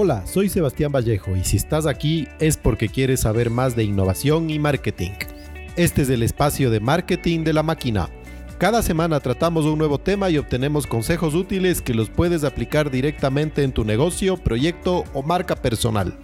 Hola, soy Sebastián Vallejo y si estás aquí es porque quieres saber más de innovación y marketing. Este es el espacio de marketing de la máquina. Cada semana tratamos un nuevo tema y obtenemos consejos útiles que los puedes aplicar directamente en tu negocio, proyecto o marca personal.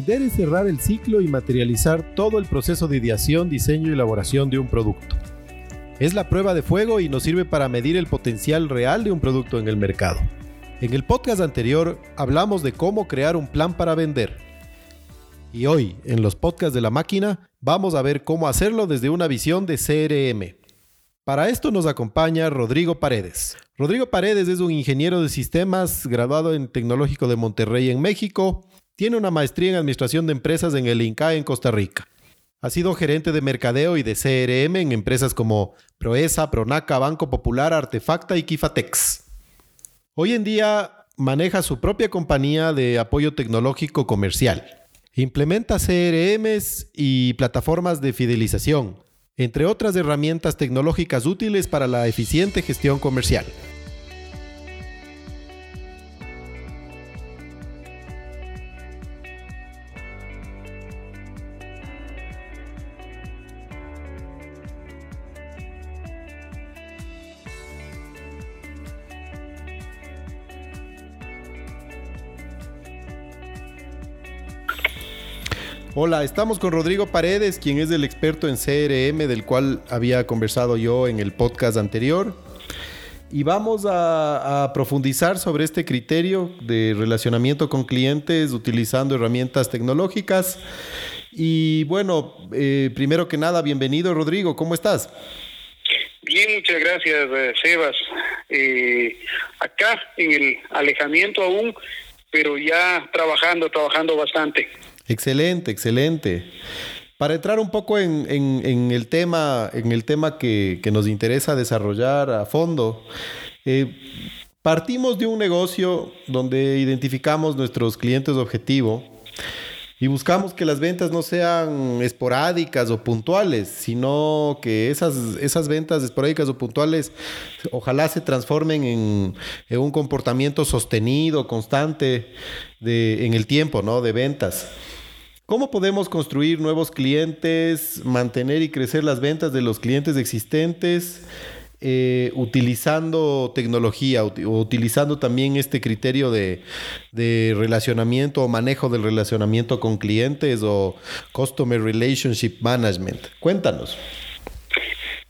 Vender es cerrar el ciclo y materializar todo el proceso de ideación, diseño y elaboración de un producto. Es la prueba de fuego y nos sirve para medir el potencial real de un producto en el mercado. En el podcast anterior hablamos de cómo crear un plan para vender. Y hoy, en los podcasts de la máquina, vamos a ver cómo hacerlo desde una visión de CRM. Para esto nos acompaña Rodrigo Paredes. Rodrigo Paredes es un ingeniero de sistemas graduado en Tecnológico de Monterrey en México tiene una maestría en Administración de Empresas en el INCA en Costa Rica. Ha sido gerente de mercadeo y de CRM en empresas como Proesa, Pronaca, Banco Popular, Artefacta y Kifatex. Hoy en día maneja su propia compañía de apoyo tecnológico comercial. Implementa CRMs y plataformas de fidelización, entre otras herramientas tecnológicas útiles para la eficiente gestión comercial. Hola, estamos con Rodrigo Paredes, quien es el experto en CRM del cual había conversado yo en el podcast anterior. Y vamos a, profundizar sobre este criterio de relacionamiento con clientes utilizando herramientas tecnológicas. Y bueno, eh, primero que nada, bienvenido Rodrigo, ¿cómo estás? Bien, muchas gracias, eh, Sebas. Eh, acá en el alejamiento aún, pero ya trabajando, trabajando bastante. Excelente, excelente. Para entrar un poco en, el tema, en el tema que, nos interesa desarrollar a fondo, eh, partimos de un negocio donde identificamos nuestros clientes objetivo y buscamos que las ventas no sean esporádicas o puntuales, sino que esas, esas ventas esporádicas o puntuales ojalá se transformen en, un comportamiento sostenido, constante de, en el tiempo, ¿no? De ventas. ¿Cómo podemos construir nuevos clientes, mantener y crecer las ventas de los clientes existentes? Eh, utilizando tecnología, o utilizando también este criterio de, relacionamiento o manejo del relacionamiento con clientes o Customer Relationship Management. Cuéntanos.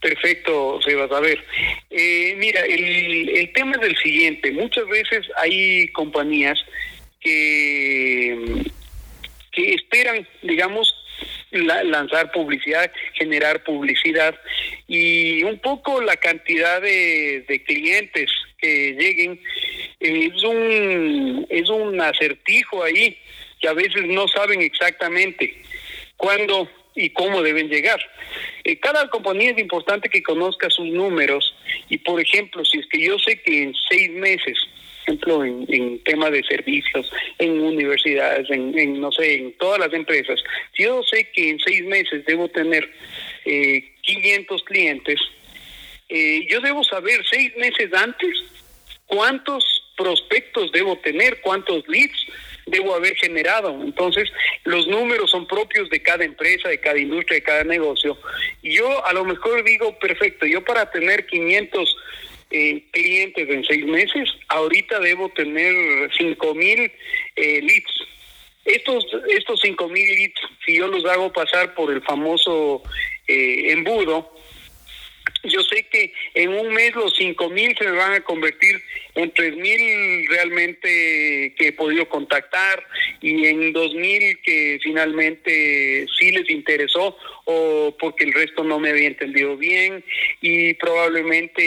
Perfecto, Sebas. A ver, eh, mira, el, el tema es el siguiente. Muchas veces hay compañías que esperan, digamos, lanzar publicidad, generar publicidad y un poco la cantidad de, clientes que lleguen es un es un acertijo ahí que a veces no saben exactamente cuándo y cómo deben llegar. Eh, cada compañía es importante que conozca sus números y por ejemplo si es que yo sé que en seis meses ejemplo, en, en temas de servicios, en universidades, en, no sé, en todas las empresas. Si yo sé que en seis meses debo tener eh, 500 clientes, eh, yo debo saber seis meses antes cuántos prospectos debo tener, cuántos leads debo haber generado. Entonces, los números son propios de cada empresa, de cada industria, de cada negocio. Yo a lo mejor digo, perfecto, yo para tener 500 eh, clientes en seis meses, ahorita debo tener cinco mil eh, leads. Estos, estos cinco mil leads, si yo los hago pasar por el famoso eh, embudo, yo sé que en un mes los cinco mil se van a convertir en tres mil realmente que he podido contactar y en dos mil que finalmente sí les interesó o porque el resto no me había entendido bien y probablemente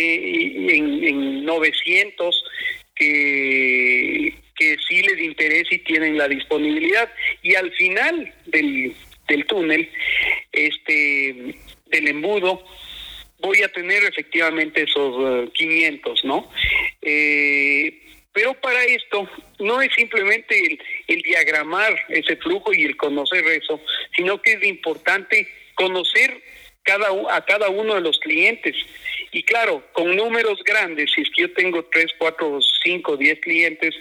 en, en 900 que, que sí les interesa y tienen la disponibilidad. Y al final del, del túnel este del embudo voy a tener efectivamente esos 500, eh, ¿no? Eh, pero para esto no es simplemente el, diagramar ese flujo y el conocer eso, sino que es importante conocer cada, a cada uno de los clientes. Y claro, con números grandes, si es que yo tengo 3, 4, 5, 10 clientes,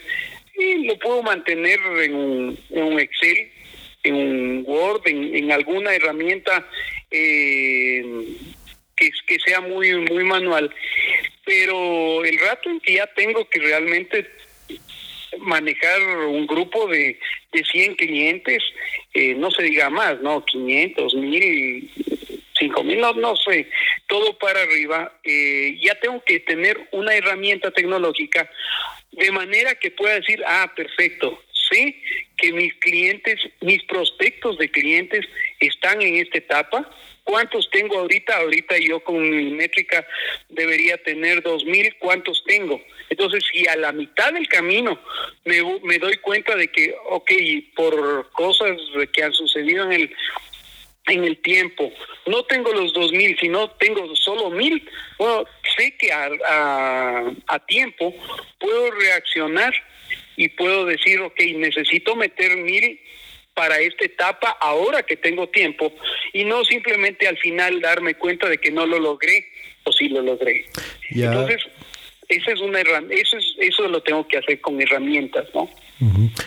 lo puedo mantener en un, Excel, en un Word, en, alguna herramienta eh, que, que sea muy, muy manual pero el rato en que ya tengo que realmente manejar un grupo de, de 100 clientes, eh, no se diga más, ¿no? 500, 1000, 5000, no, no sé, todo para arriba, eh, ya tengo que tener una herramienta tecnológica de manera que pueda decir, ah, perfecto, sé que mis clientes, mis prospectos de clientes están en esta etapa, ¿Cuántos tengo ahorita? Ahorita yo con mi métrica debería tener dos mil. ¿Cuántos tengo? Entonces, si a la mitad del camino me, me doy cuenta de que, ok, por cosas que han sucedido en el en el tiempo, no tengo los dos mil, sino tengo solo mil, bueno, sé que a, a, a tiempo puedo reaccionar y puedo decir, ok, necesito meter mil para esta etapa ahora que tengo tiempo y no simplemente al final darme cuenta de que no lo logré o sí lo logré. Entonces, esa es una eso es eso lo tengo que hacer con herramientas, ¿no?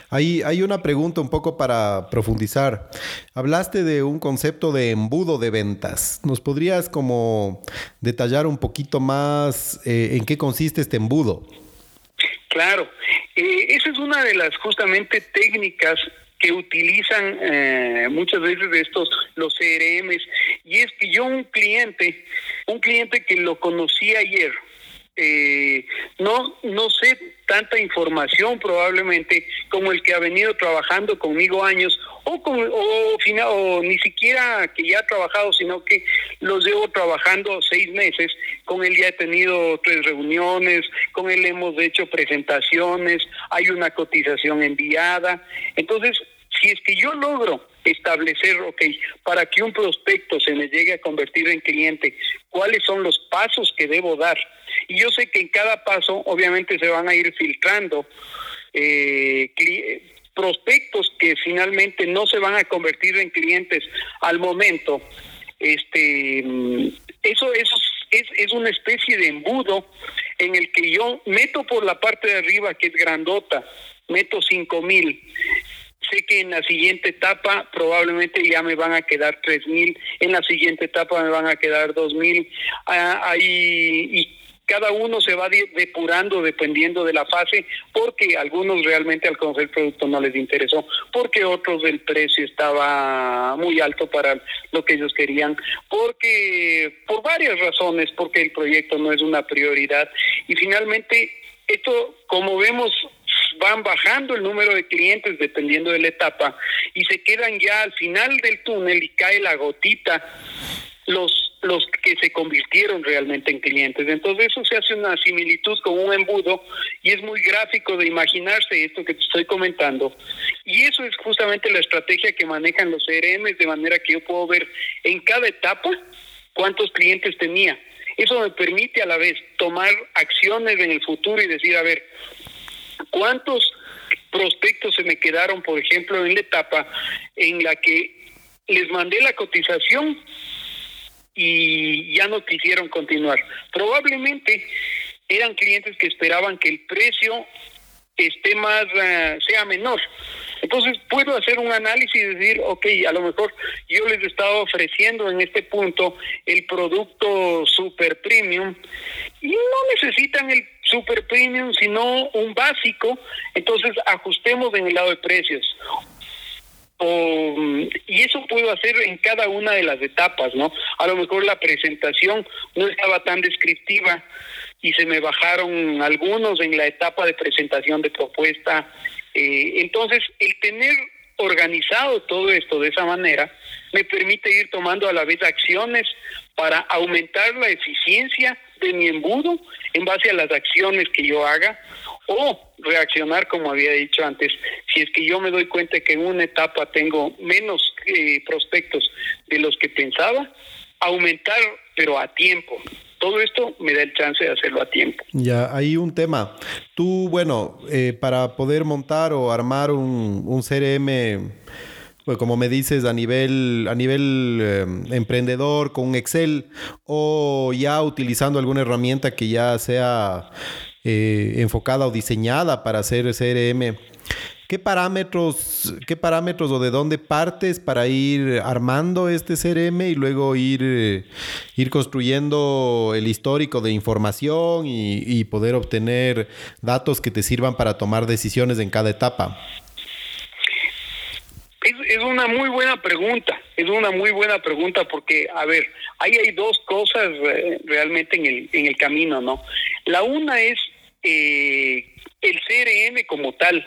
hay, hay una pregunta un poco para profundizar. Hablaste de un concepto de embudo de ventas. ¿Nos podrías como detallar un poquito más eh, en qué consiste este embudo? Claro, eh, esa es una de las justamente técnicas que utilizan eh, muchas veces estos los CRMs y es que yo un cliente un cliente que lo conocí ayer eh, no no sé tanta información probablemente como el que ha venido trabajando conmigo años o, con, o, o ni siquiera que ya ha trabajado sino que los llevo trabajando seis meses. Con él ya he tenido tres reuniones con él hemos hecho presentaciones hay una cotización enviada. Entonces si es que yo logro establecer, ok, para que un prospecto se me llegue a convertir en cliente, cuáles son los pasos que debo dar. Y yo sé que en cada paso obviamente se van a ir filtrando eh, prospectos que finalmente no se van a convertir en clientes al momento. Este, eso, eso es, es una especie de embudo en el que yo meto por la parte de arriba que es grandota, meto cinco mil sé que en la siguiente etapa probablemente ya me van a quedar tres mil, en la siguiente etapa me van a quedar dos mil, ah, ahí y cada uno se va depurando dependiendo de la fase, porque algunos realmente al conocer el producto no les interesó, porque otros el precio estaba muy alto para lo que ellos querían, porque por varias razones, porque el proyecto no es una prioridad. Y finalmente esto, como vemos, van bajando el número de clientes dependiendo de la etapa y se quedan ya al final del túnel y cae la gotita los los que se convirtieron realmente en clientes. Entonces eso se hace una similitud con un embudo y es muy gráfico de imaginarse esto que te estoy comentando. Y eso es justamente la estrategia que manejan los CRM de manera que yo puedo ver en cada etapa cuántos clientes tenía. Eso me permite a la vez tomar acciones en el futuro y decir, a ver, ¿Cuántos prospectos se me quedaron, por ejemplo, en la etapa en la que les mandé la cotización y ya no quisieron continuar? Probablemente eran clientes que esperaban que el precio esté más, eh, sea menor. Entonces puedo hacer un análisis y decir, ok, a lo mejor yo les estaba ofreciendo en este punto el producto super premium y no necesitan el super premium, sino un básico, entonces ajustemos en el lado de precios. y eso puedo hacer en cada una de las etapas, ¿no? A lo mejor la presentación no estaba tan descriptiva y se me bajaron algunos en la etapa de presentación de propuesta. Eh, entonces, el tener organizado todo esto de esa manera me permite ir tomando a la vez acciones para aumentar la eficiencia de mi embudo en base a las acciones que yo haga o reaccionar como había dicho antes. Si es que yo me doy cuenta que en una etapa tengo menos eh, prospectos de los que pensaba, aumentar pero a tiempo. Todo esto me da el chance de hacerlo a tiempo. Ya, hay un tema. Tú, bueno, eh, para poder montar o armar un, CRM, pues como me dices, a nivel, a nivel eh, emprendedor, con Excel, o ya utilizando alguna herramienta que ya sea eh, enfocada o diseñada para hacer CRM, ¿Qué parámetros, ¿Qué parámetros o de dónde partes para ir armando este CRM y luego ir, eh, ir construyendo el histórico de información y, poder obtener datos que te sirvan para tomar decisiones en cada etapa? Es, una muy buena pregunta, es una muy buena pregunta porque, a ver, ahí hay dos cosas eh, realmente en el, en el camino, ¿no? La una es eh, el CRM como tal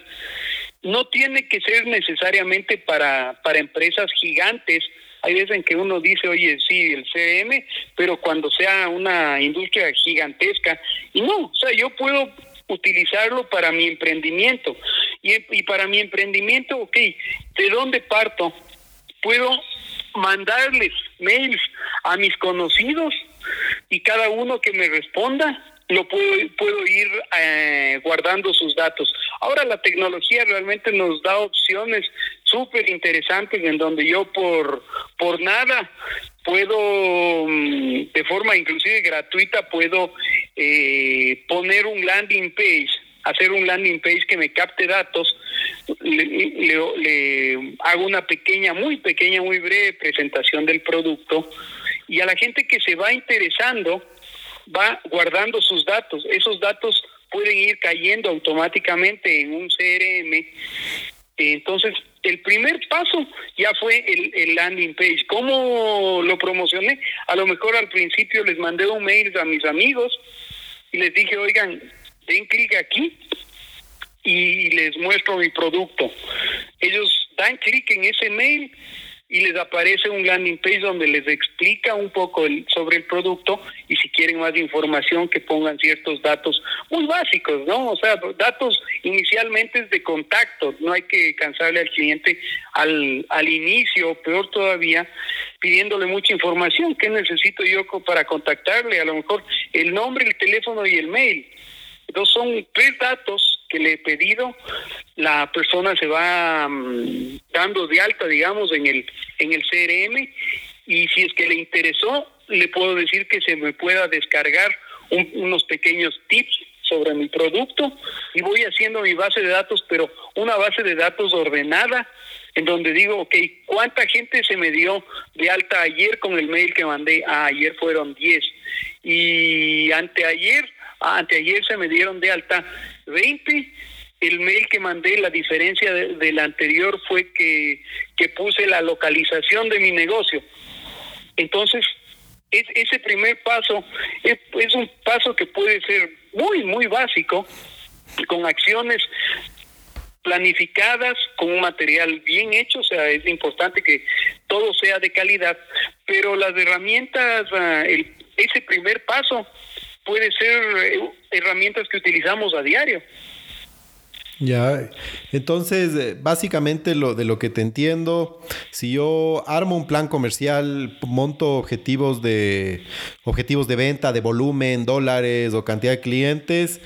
no tiene que ser necesariamente para, para empresas gigantes. Hay veces en que uno dice, oye, sí, el CM, pero cuando sea una industria gigantesca, y no, o sea, yo puedo utilizarlo para mi emprendimiento. Y, y para mi emprendimiento, ok, ¿de dónde parto? Puedo mandarles mails a mis conocidos y cada uno que me responda lo puedo, puedo ir eh, guardando sus datos. Ahora la tecnología realmente nos da opciones súper interesantes en donde yo por, por nada puedo, mm, de forma inclusive gratuita, puedo eh, poner un landing page, hacer un landing page que me capte datos, le, le hago una pequeña, muy pequeña, muy breve presentación del producto y a la gente que se va interesando, va guardando sus datos. Esos datos pueden ir cayendo automáticamente en un CRM. Entonces, el primer paso ya fue el, landing page. ¿Cómo lo promocioné? A lo mejor al principio les mandé un mail a mis amigos y les dije, oigan, den clic aquí y les muestro mi producto. Ellos dan clic en ese mail y les aparece un landing page donde les explica un poco sobre el producto y si quieren más información que pongan ciertos datos muy básicos, ¿no? O sea, datos inicialmente de contacto, no hay que cansarle al cliente al, al inicio, peor todavía, pidiéndole mucha información, ¿qué necesito yo para contactarle? A lo mejor el nombre, el teléfono y el mail. Entonces son tres datos que le he pedido, la persona se va mm, dando de alta, digamos, en el, en el CRM y si es que le interesó, le puedo decir que se me pueda descargar unos pequeños tips sobre mi producto. Y voy haciendo mi base de datos, pero una base de datos ordenada en donde digo, ok, ¿cuánta gente se me dio de alta ayer con el mail que mandé? Ah, ayer fueron 10 y anteayer, anteayer se me dieron de alta 20. El mail que mandé, la diferencia del anterior fue que, que puse la localización de mi negocio. Entonces, es, ese primer paso es, es un paso que puede ser muy, muy básico, con acciones planificadas, con un material bien hecho, o sea, es importante que todo sea de calidad, pero las herramientas, ah, el, ese primer paso puede ser eh, herramientas que utilizamos a diario. Ya, entonces eh, básicamente lo de lo que te entiendo, si yo armo un plan comercial, monto objetivos de objetivos de venta, de volumen, dólares o cantidad de clientes,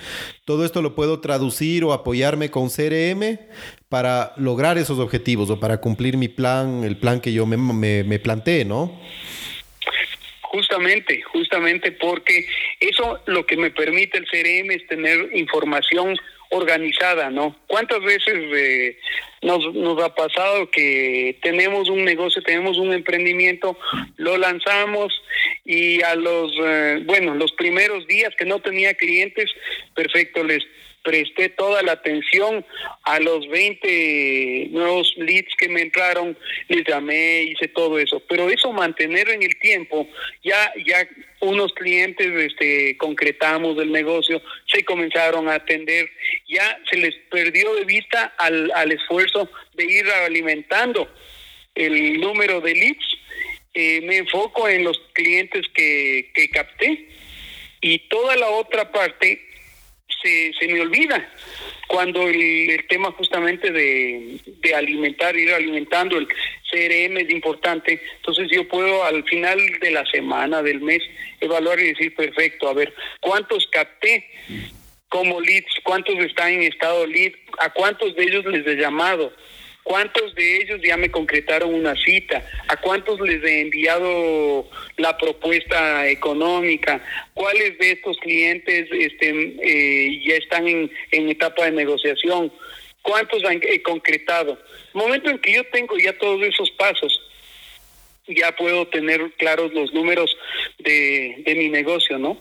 todo esto lo puedo traducir o apoyarme con CRM para lograr esos objetivos o para cumplir mi plan, el plan que yo me, me, me planteé, ¿no? Justamente, justamente porque eso lo que me permite el CRM es tener información organizada, ¿no? ¿Cuántas veces eh, nos, ha pasado que tenemos un negocio, tenemos un emprendimiento, lo lanzamos y a los, eh, bueno, los primeros días que no tenía clientes, perfecto, les presté toda la atención a los 20 nuevos leads que me entraron, les llamé, hice todo eso, pero eso mantener en el tiempo, ya ya unos clientes este concretamos del negocio, se comenzaron a atender, ya se les perdió de vista al, al esfuerzo de ir alimentando el número de leads, eh, me enfoco en los clientes que, que capté. Y toda la otra parte se, se me olvida cuando el, tema justamente de, de, alimentar, ir alimentando el CRM es importante, entonces yo puedo al final de la semana, del mes, evaluar y decir, perfecto, a ver, ¿cuántos capté como leads? ¿Cuántos están en estado lead? ¿A cuántos de ellos les he llamado? ¿Cuántos de ellos ya me concretaron una cita? ¿A cuántos les he enviado la propuesta económica? ¿Cuáles de estos clientes este, eh, ya están en, etapa de negociación? ¿Cuántos han concretado? El momento en que yo tengo ya todos esos pasos, ya puedo tener claros los números de, de mi negocio, ¿no?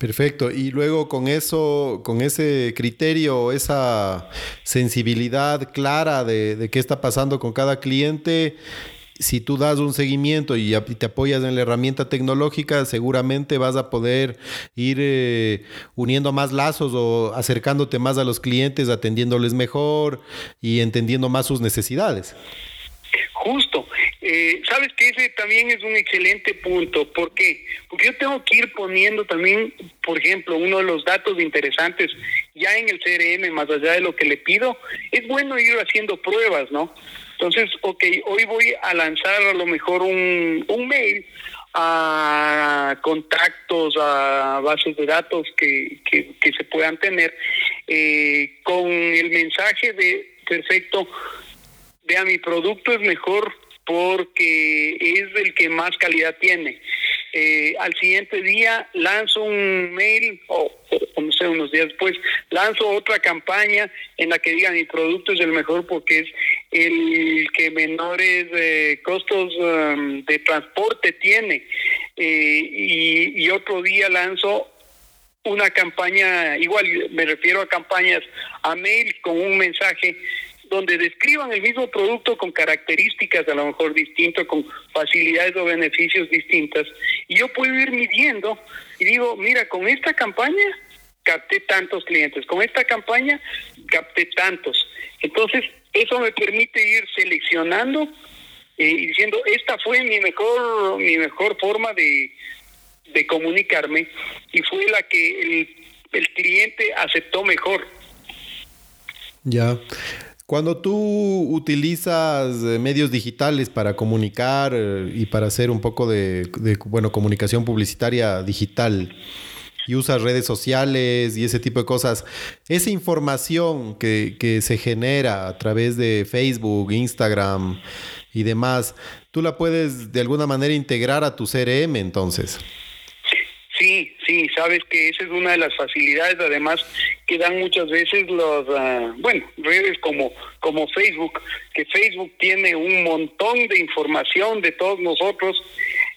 Perfecto. Y luego con eso, con ese criterio, esa sensibilidad clara de, qué está pasando con cada cliente, si tú das un seguimiento y te apoyas en la herramienta tecnológica, seguramente vas a poder ir eh, uniendo más lazos o acercándote más a los clientes, atendiéndoles mejor y entendiendo más sus necesidades. Justo. Eh, Sabes que ese también es un excelente punto. ¿Por qué? Porque yo tengo que ir poniendo también, por ejemplo, uno de los datos interesantes ya en el CRM, más allá de lo que le pido, es bueno ir haciendo pruebas, ¿no? Entonces, ok, hoy voy a lanzar a lo mejor un, un mail a contactos, a bases de datos que, que, que se puedan tener, eh, con el mensaje de, perfecto, vea, mi producto es mejor porque es el que más calidad tiene. Eh, al siguiente día lanzo un mail, o, no sé, unos días después, lanzo otra campaña en la que diga mi producto es el mejor porque es el que menores eh, costos um, de transporte tiene. Eh, y, y otro día lanzo una campaña, igual me refiero a campañas a mail con un mensaje donde describan el mismo producto con características a lo mejor distintas, con facilidades o beneficios distintas, y yo puedo ir midiendo y digo, mira, con esta campaña capté tantos clientes, con esta campaña capté tantos. Entonces, eso me permite ir seleccionando eh, y diciendo, esta fue mi mejor, mi mejor forma de, de comunicarme y fue la que el, el cliente aceptó mejor. Ya. Cuando tú utilizas eh, medios digitales para comunicar eh, y para hacer un poco de, bueno, comunicación publicitaria digital y usas redes sociales y ese tipo de cosas, esa información que, que se genera a través de Facebook, Instagram y demás, tú la puedes de alguna manera integrar a tu CRM entonces. Sí, sí, sabes que esa es una de las facilidades, además que dan muchas veces los, uh, bueno, redes como, como Facebook, que Facebook tiene un montón de información de todos nosotros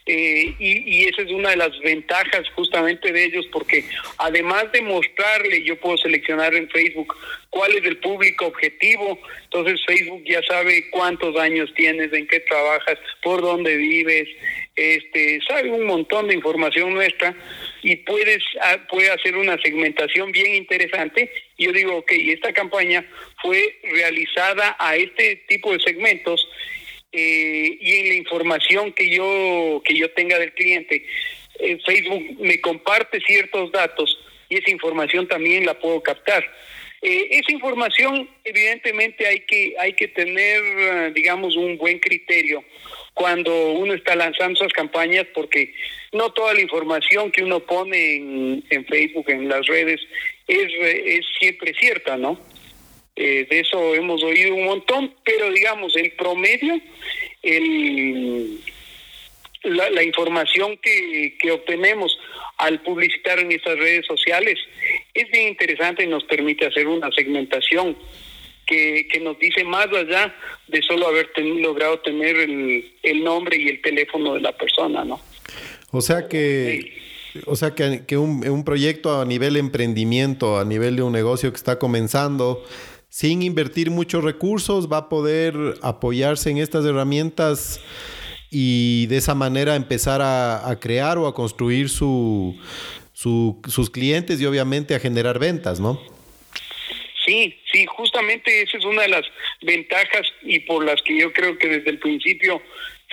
eh, y, y, esa es una de las ventajas justamente de ellos, porque además de mostrarle, yo puedo seleccionar en Facebook cuál es el público objetivo, entonces Facebook ya sabe cuántos años tienes, en qué trabajas, por dónde vives, este, sabe un montón de información nuestra y puedes ah, puede hacer una segmentación bien interesante. Y yo digo, ok, esta campaña fue realizada a este tipo de segmentos eh, y en la información que yo que yo tenga del cliente eh, Facebook me comparte ciertos datos y esa información también la puedo captar eh, esa información evidentemente hay que hay que tener digamos un buen criterio cuando uno está lanzando esas campañas porque no toda la información que uno pone en, Facebook en las redes es, es siempre cierta no eh, de eso hemos oído un montón, pero digamos, en promedio, el, la, información que, que obtenemos al publicitar en estas redes sociales es bien interesante y nos permite hacer una segmentación que, que nos dice más allá de solo haber logrado tener el, el nombre y el teléfono de la persona, ¿no? O sea que... O sea que, que un, un proyecto a nivel emprendimiento, a nivel de un negocio que está comenzando, sin invertir muchos recursos, va a poder apoyarse en estas herramientas y de esa manera empezar a, crear o a construir su, sus clientes y obviamente a generar ventas, ¿no? Sí, sí, justamente esa es una de las ventajas y por las que yo creo que desde el principio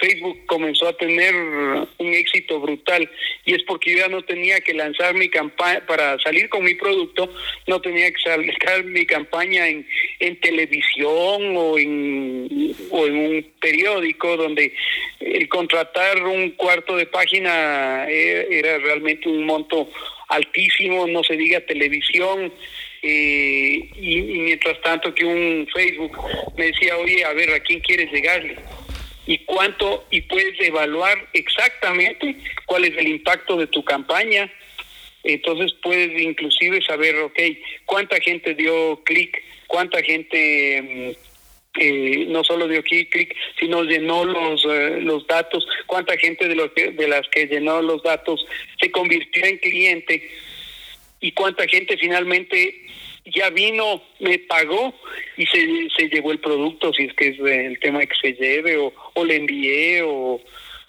Facebook comenzó a tener un éxito brutal. Y es porque yo ya no tenía que lanzar mi campaña para salir con mi producto, no tenía que sacar mi campaña en, en televisión o en, o en un periódico donde el contratar un cuarto de página eh, era realmente un monto altísimo, no se diga televisión, eh, y, mientras tanto que un Facebook me decía, oye, a ver, ¿a quién quieres llegarle? y cuánto y puedes evaluar exactamente cuál es el impacto de tu campaña. Entonces puedes inclusive saber, ok, cuánta gente dio clic, cuánta gente mm, eh, no solo dio clic, sino llenó los eh, los datos, cuánta gente de, los de las que llenó los datos se convirtió en cliente y cuánta gente finalmente ya vino, me pagó y se, se llevó el producto, si es que es el tema que se lleve, o, le envié, o,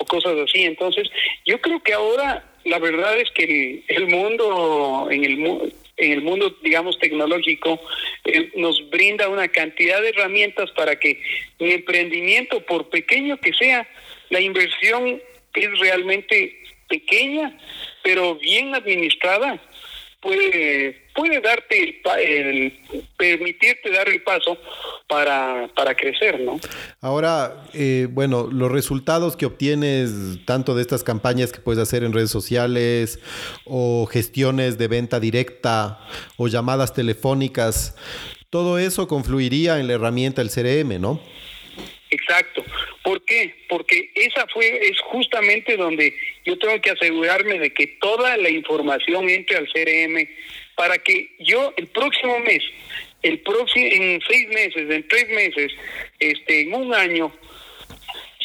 cosas así. Entonces, yo creo que ahora la verdad es que el, mundo, en el, en el mundo, digamos, tecnológico, eh, nos brinda una cantidad de herramientas para que mi emprendimiento, por pequeño que sea, la inversión es realmente pequeña, pero bien administrada, puede puede darte el, permitirte dar el paso para, para crecer, ¿no? Ahora, eh, bueno, los resultados que obtienes tanto de estas campañas que puedes hacer en redes sociales o gestiones de venta directa o llamadas telefónicas, todo eso confluiría en la herramienta del CRM, ¿no? Exacto. ¿Por qué? Porque esa fue es justamente donde yo tengo que asegurarme de que toda la información entre al CRM para que yo el próximo mes, el próximo en seis meses, en tres meses, este, en un año,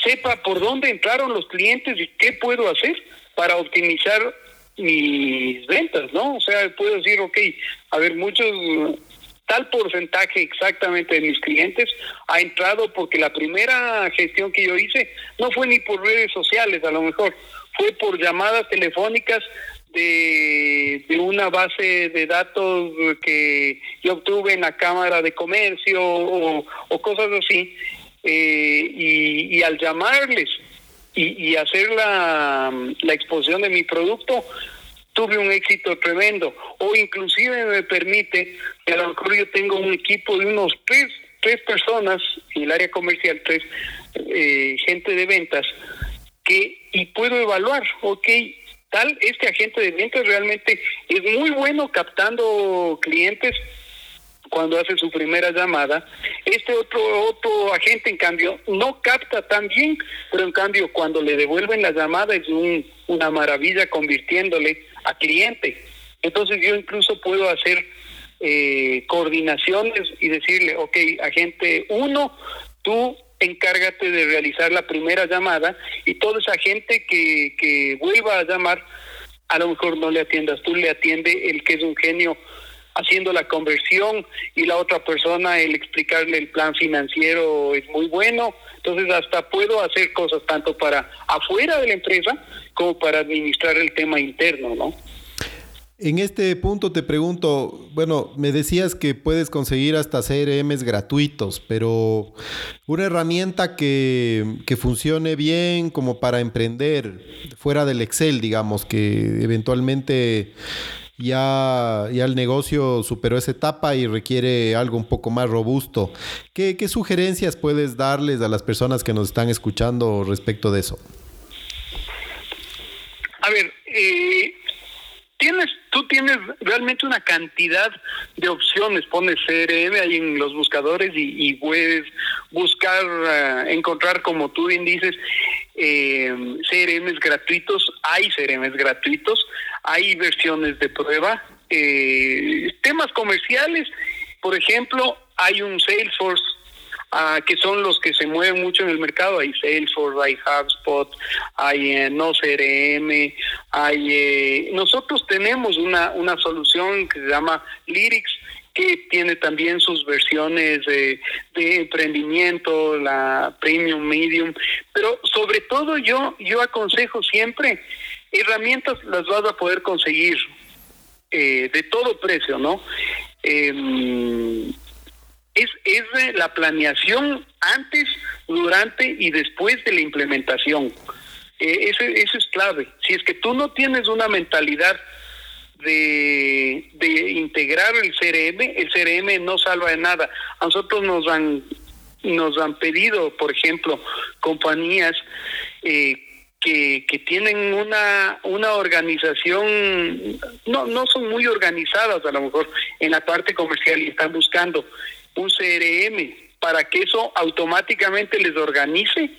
sepa por dónde entraron los clientes y qué puedo hacer para optimizar mis ventas, ¿no? O sea, puedo decir, ok, a ver, muchos tal porcentaje exactamente de mis clientes ha entrado porque la primera gestión que yo hice no fue ni por redes sociales, a lo mejor fue por llamadas telefónicas de, una base de datos que yo obtuve en la Cámara de Comercio o, cosas así, eh, y, al llamarles y, y hacer la, la exposición de mi producto, tuve un éxito tremendo. O inclusive me permite, que a lo mejor yo tengo un equipo de unos tres, tres personas en el área comercial, tres eh, gente de ventas, que y puedo evaluar, ok, tal, este agente de ventas realmente es muy bueno captando clientes cuando hace su primera llamada. Este otro otro agente, en cambio, no capta tan bien, pero en cambio cuando le devuelven la llamada es un, una maravilla convirtiéndole a cliente. Entonces yo incluso puedo hacer eh, coordinaciones y decirle, ok, agente 1, tú encárgate de realizar la primera llamada y toda esa gente que, que vuelva a llamar, a lo mejor no le atiendas, tú le atiende el que es un genio haciendo la conversión y la otra persona el explicarle el plan financiero es muy bueno. Entonces hasta puedo hacer cosas tanto para afuera de la empresa como para administrar el tema interno, ¿no? En este punto te pregunto, bueno, me decías que puedes conseguir hasta CRMs gratuitos, pero una herramienta que, que, funcione bien como para emprender, fuera del Excel, digamos, que eventualmente ya, ya el negocio superó esa etapa y requiere algo un poco más robusto. ¿Qué, sugerencias puedes darles a las personas que nos están escuchando respecto de eso? A ver, eh, realmente una cantidad de opciones. Pones CRM ahí en los buscadores y, puedes buscar, eh, encontrar, como tú bien dices, eh, CRMs gratuitos. Hay CRMs gratuitos, hay versiones de prueba. Eh, temas comerciales, por ejemplo, hay un Salesforce que son los que se mueven mucho en el mercado. Hay Salesforce, hay HubSpot, hay eh, No CRM, hay... Eh, nosotros tenemos una, una solución que se llama Lyrics, que tiene también sus versiones de, emprendimiento, la premium, medium, pero sobre todo yo yo aconsejo siempre herramientas las vas a poder conseguir eh, de todo precio, ¿no? Eh, es, es la planeación antes durante y después de la implementación. Eh, eso, eso es clave. Si es que tú no tienes una mentalidad de, de integrar el CRM, el CRM no salva de nada. A nosotros nos han, nos han pedido, por ejemplo, compañías eh, que, que tienen una, una organización, no, no son muy organizadas a lo mejor en la parte comercial y están buscando un CRM para que eso automáticamente les organice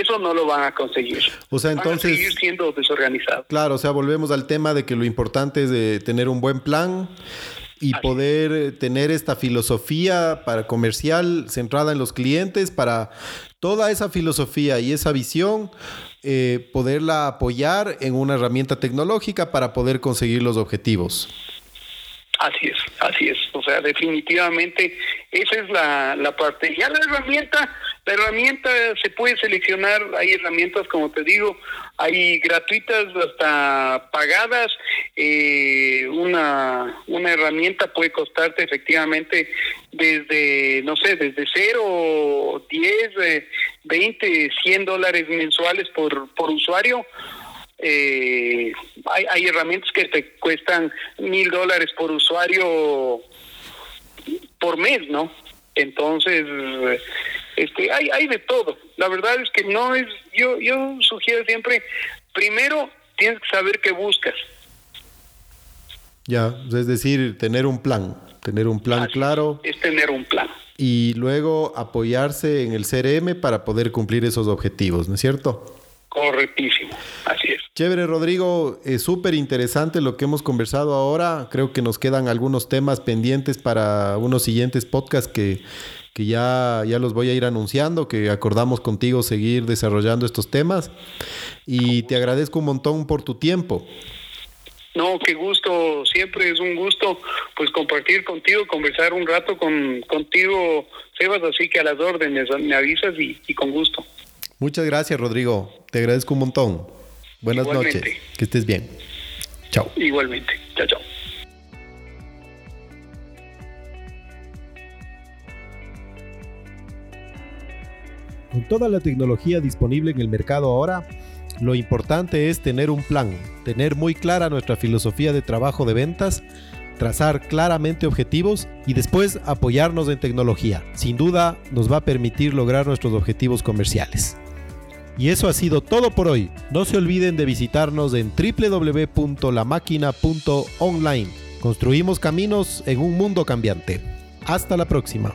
eso no lo van a conseguir. O sea, entonces. Van a seguir siendo desorganizados. Claro, o sea, volvemos al tema de que lo importante es de tener un buen plan y poder tener esta filosofía para comercial centrada en los clientes, para toda esa filosofía y esa visión, eh, poderla apoyar en una herramienta tecnológica para poder conseguir los objetivos. Así es, así es. O sea, definitivamente esa es la, la parte. Ya la herramienta, la herramienta se puede seleccionar, hay herramientas, como te digo, hay gratuitas hasta pagadas. Eh, una, una herramienta puede costarte efectivamente desde, no sé, desde 0, 10, 20, 100 dólares mensuales por, por usuario eh, hay, hay herramientas que te cuestan mil dólares por usuario por mes, ¿no? Entonces, este, hay, hay de todo. La verdad es que no es, yo, yo sugiero siempre, primero tienes que saber qué buscas. Ya, es decir, tener un plan, tener un plan claro. Es tener un plan. Y luego apoyarse en el CRM para poder cumplir esos objetivos, ¿no es cierto? Correctísimo. Chévere, Rodrigo, es súper interesante lo que hemos conversado ahora. Creo que nos quedan algunos temas pendientes para unos siguientes podcasts que, que ya, ya los voy a ir anunciando, que acordamos contigo seguir desarrollando estos temas. Y te agradezco un montón por tu tiempo. No, qué gusto, siempre es un gusto pues compartir contigo, conversar un rato con contigo, Sebas, así que a las órdenes, me avisas y, y con gusto. Muchas gracias, Rodrigo. Te agradezco un montón. Buenas Igualmente. noches. Que estés bien. Chao. Igualmente. Chao, chao. Con toda la tecnología disponible en el mercado ahora, lo importante es tener un plan, tener muy clara nuestra filosofía de trabajo de ventas, trazar claramente objetivos y después apoyarnos en tecnología. Sin duda nos va a permitir lograr nuestros objetivos comerciales. Y eso ha sido todo por hoy. No se olviden de visitarnos en www.lamáquina.online. Construimos caminos en un mundo cambiante. Hasta la próxima.